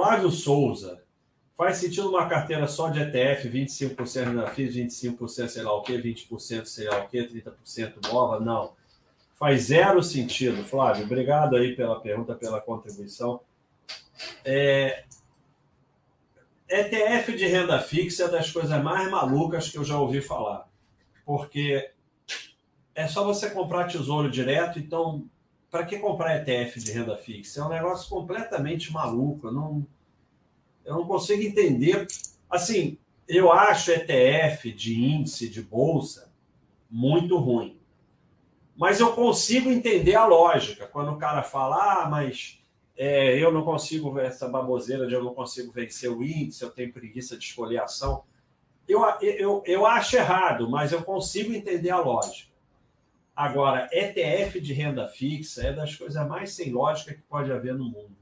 Flávio Souza. Faz sentido uma carteira só de ETF, 25% renda fixa, 25% sei lá o quê, 20% sei lá o quê, 30% nova? Não. Faz zero sentido, Flávio. Obrigado aí pela pergunta, pela contribuição. É... ETF de renda fixa é das coisas mais malucas que eu já ouvi falar. Porque é só você comprar tesouro direto, então para que comprar ETF de renda fixa? É um negócio completamente maluco. Não, eu não consigo entender. Assim, eu acho ETF de índice de bolsa muito ruim. Mas eu consigo entender a lógica. Quando o cara fala, ah, mas é, eu não consigo essa baboseira de eu não consigo vencer o índice, eu tenho preguiça de escolher ação. Eu, eu, eu acho errado, mas eu consigo entender a lógica. Agora, ETF de renda fixa é das coisas mais sem lógica que pode haver no mundo.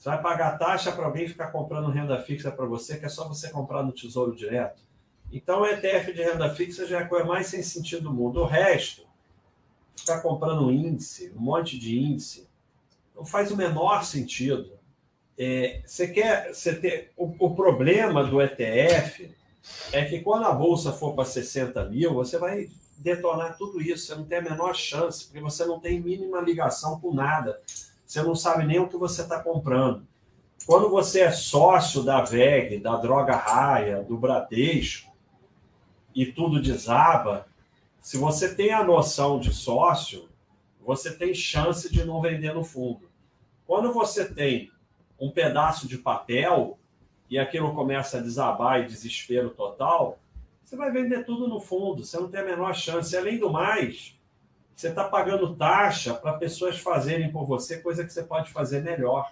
Você vai pagar taxa para alguém ficar comprando renda fixa para você, que é só você comprar no Tesouro Direto. Então, o ETF de renda fixa já é a coisa mais sem sentido do mundo. O resto, ficar comprando índice, um monte de índice, não faz o menor sentido. É, você quer você ter o, o, problema do ETF é que quando a bolsa for para 60 mil, você vai detonar tudo isso. Você não tem a menor chance, porque você não tem mínima ligação com nada. Você não sabe nem o que você está comprando. Quando você é sócio da VEG, da Droga Raia, do Bradesco, e tudo desaba, se você tem a noção de sócio, você tem chance de não vender no fundo. Quando você tem um pedaço de papel e aquilo começa a desabar e desespero total, você vai vender tudo no fundo, você não tem a menor chance. Além do mais, você está pagando taxa para pessoas fazerem por você coisa que você pode fazer melhor.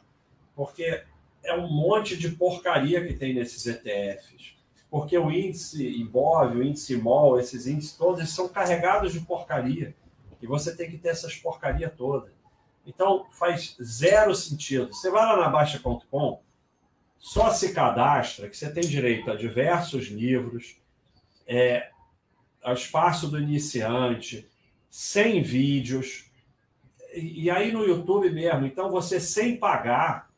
Porque é um monte de porcaria que tem nesses ETFs. Porque o índice Ibov, o índice MOL, esses índices todos são carregados de porcaria. E você tem que ter essas porcaria toda. Então faz zero sentido. Você vai lá na Baixa.com, só se cadastra, que você tem direito a diversos livros, é, ao espaço do iniciante, sem vídeos. E, aí no YouTube mesmo, então você sem pagar,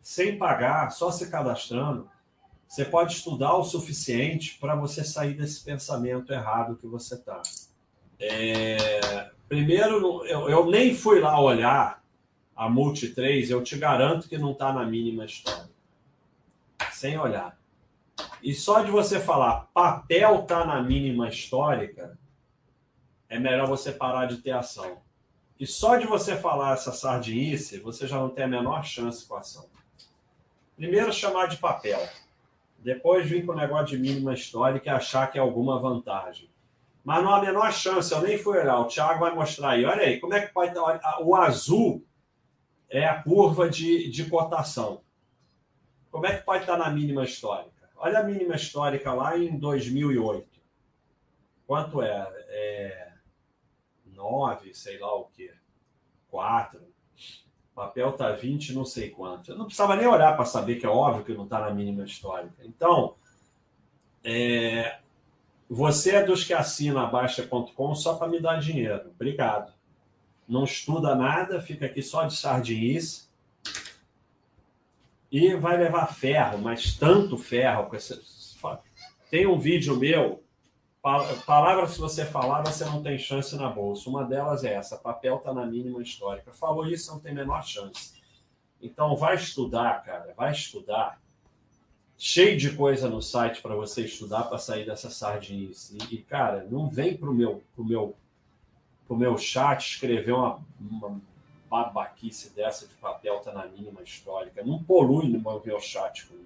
sem pagar, só se cadastrando, você pode estudar o suficiente para você sair desse pensamento errado que você está. É, primeiro, eu, eu, nem fui lá olhar a Multi 3, eu te garanto que não está na mínima história. Sem olhar. E só de você falar papel está na mínima histórica, é melhor você parar de ter ação. E só de você falar essa sardinice, você já não tem a menor chance com a ação. Primeiro, chamar de papel. Depois, vir com o negócio de mínima histórica e achar que é alguma vantagem. Mas não há a menor chance, eu nem fui olhar. O Thiago vai mostrar aí. Olha aí, como é que pode estar. O azul é a curva de, de cotação. Como é que pode estar na mínima histórica? Olha a mínima histórica lá em 2008. Quanto é? é 9, sei lá o quê. 4. O papel tá 20, não sei quanto. Eu não precisava nem olhar para saber que é óbvio que não está na mínima histórica. Então, é, você é dos que assina a Baixa.com só para me dar dinheiro. Obrigado. Não estuda nada, fica aqui só de sardinice. E vai levar ferro, mas tanto ferro. Tem um vídeo meu Palavras se você falar, você não tem chance na bolsa. Uma delas é essa: papel está na mínima histórica. Falou isso, não tem menor chance. Então, vai estudar, cara, vai estudar. Cheio de coisa no site para você estudar para sair dessa sardinice. E, cara, não vem pro meu, pro meu, pro meu chat escrever uma, uma babaquice dessa de papel tá na mínima histórica. Não polui no meu chat com